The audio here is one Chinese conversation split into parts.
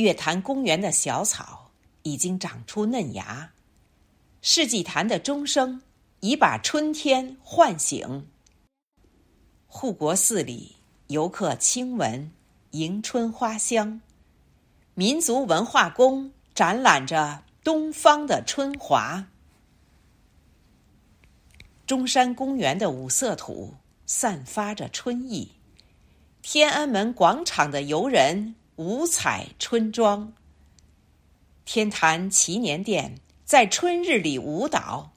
月坛公园的小草已经长出嫩芽，世纪坛的钟声已把春天唤醒。护国寺里，游客亲闻迎春花香，民族文化宫展览着东方的春华。中山公园的五色土散发着春意，天安门广场的游人。五彩春装，天坛祈年殿在春日里舞蹈，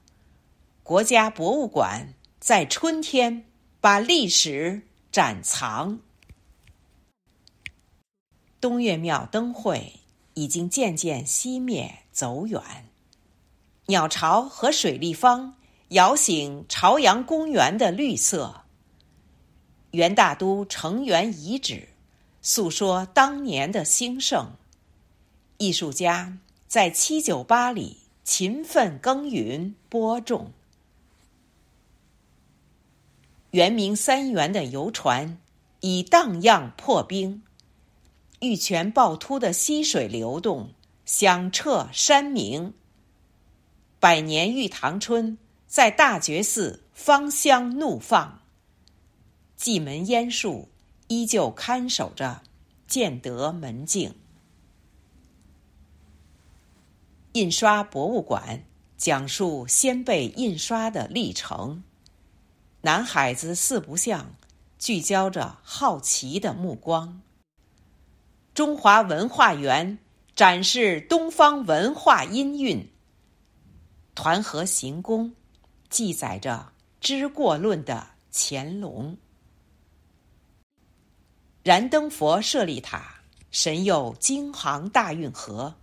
国家博物馆在春天把历史展藏。东岳庙灯会已经渐渐熄灭走远，鸟巢和水立方摇醒朝阳公园的绿色。元大都城垣遗址。诉说当年的兴盛，艺术家在七九八里勤奋耕耘播种。圆明三元的游船已荡漾破冰，玉泉趵突的溪水流动响彻山明。百年玉堂春在大觉寺芳香怒放，蓟门烟树。依旧看守着建德门径。印刷博物馆讲述先辈印刷的历程。南海子四不像聚焦着好奇的目光。中华文化园展示东方文化音韵。团河行宫记载着知过论的乾隆。燃灯佛舍利塔神佑京杭大运河，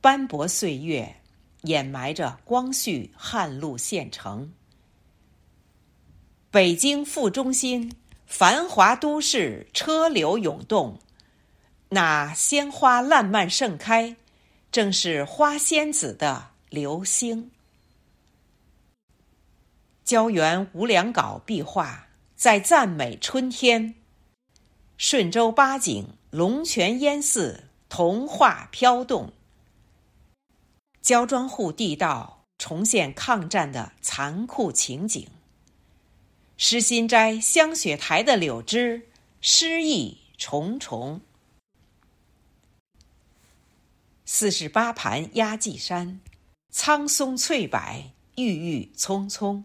斑驳岁月掩埋着光绪汉路县城。北京副中心繁华都市，车流涌动，那鲜花烂漫盛开，正是花仙子的流星。胶原无量稿壁画在赞美春天。顺州八景龙泉烟寺童话飘动，焦庄户地道重现抗战的残酷情景。诗心斋香雪台的柳枝诗意重重。四十八盘压髻山，苍松翠柏郁郁葱葱。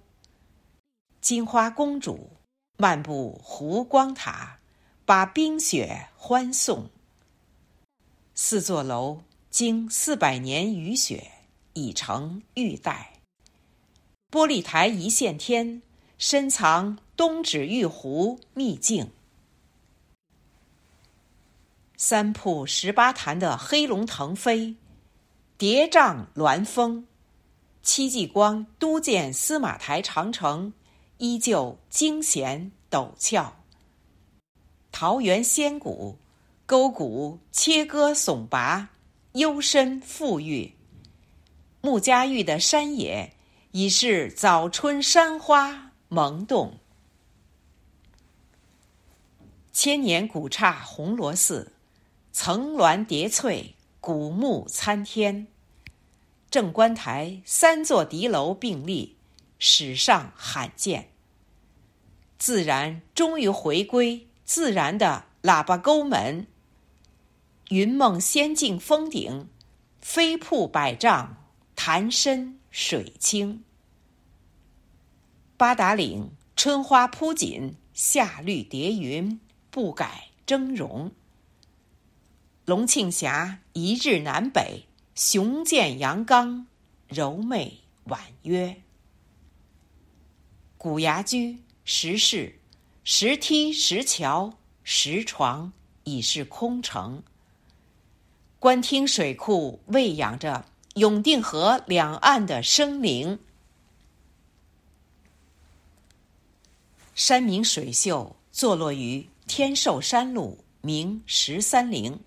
金花公主漫步湖光塔。把冰雪欢送。四座楼经四百年雨雪，已成玉带。玻璃台一线天，深藏东指玉壶秘境。三瀑十八潭的黑龙腾飞，叠嶂峦峰。戚继光督建司马台长城，依旧惊险陡峭。桃源仙谷，沟谷切割耸拔，幽深富裕。穆家峪的山野已是早春山花萌动。千年古刹红螺寺，层峦叠翠，古木参天。正观台三座敌楼并立，史上罕见。自然终于回归。自然的喇叭沟门，云梦仙境峰顶，飞瀑百丈，潭深水清。八达岭春花铺锦，夏绿叠云，不改峥嵘。龙庆峡一日南北，雄健阳刚，柔媚婉约。古崖居石室。石梯、石桥、石床已是空城，官厅水库喂养着永定河两岸的生灵。山明水秀，坐落于天寿山路，明十三陵，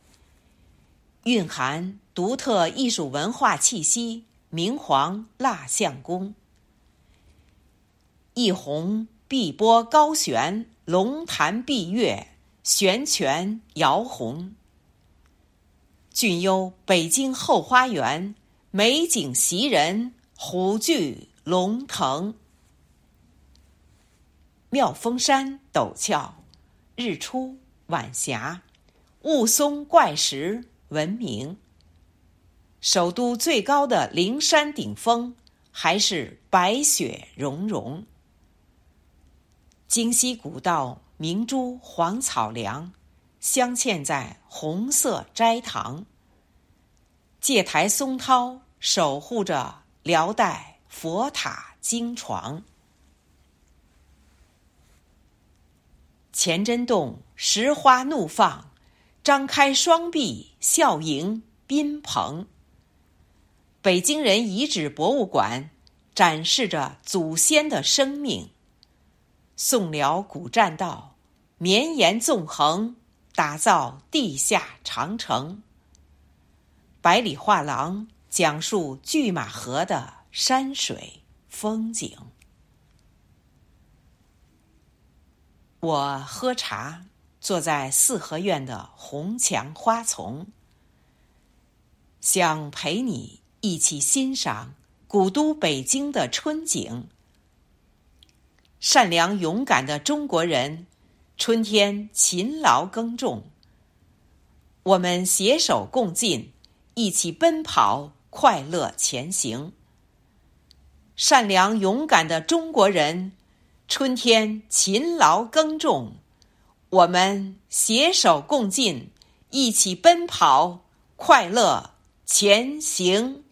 蕴含独特艺术文化气息。明皇蜡像宫，一泓碧波高悬，龙潭碧月，悬泉摇红。俊幽北京后花园，美景袭人，虎踞龙腾。妙峰山陡峭，日出晚霞，雾凇怪石闻名。首都最高的灵山顶峰，还是白雪融融。京西古道明珠黄草梁，镶嵌在红色斋堂。戒台松涛守护着辽代佛塔经床。钱真洞石花怒放，张开双臂笑迎宾朋。北京人遗址博物馆展示着祖先的生命。宋辽古栈道绵延纵横，打造地下长城。百里画廊讲述拒马河的山水风景。我喝茶，坐在四合院的红墙花丛，想陪你。一起欣赏古都北京的春景。善良勇敢的中国人，春天勤劳耕种。我们携手共进，一起奔跑，快乐前行。善良勇敢的中国人，春天勤劳耕种。我们携手共进，一起奔跑，快乐前行。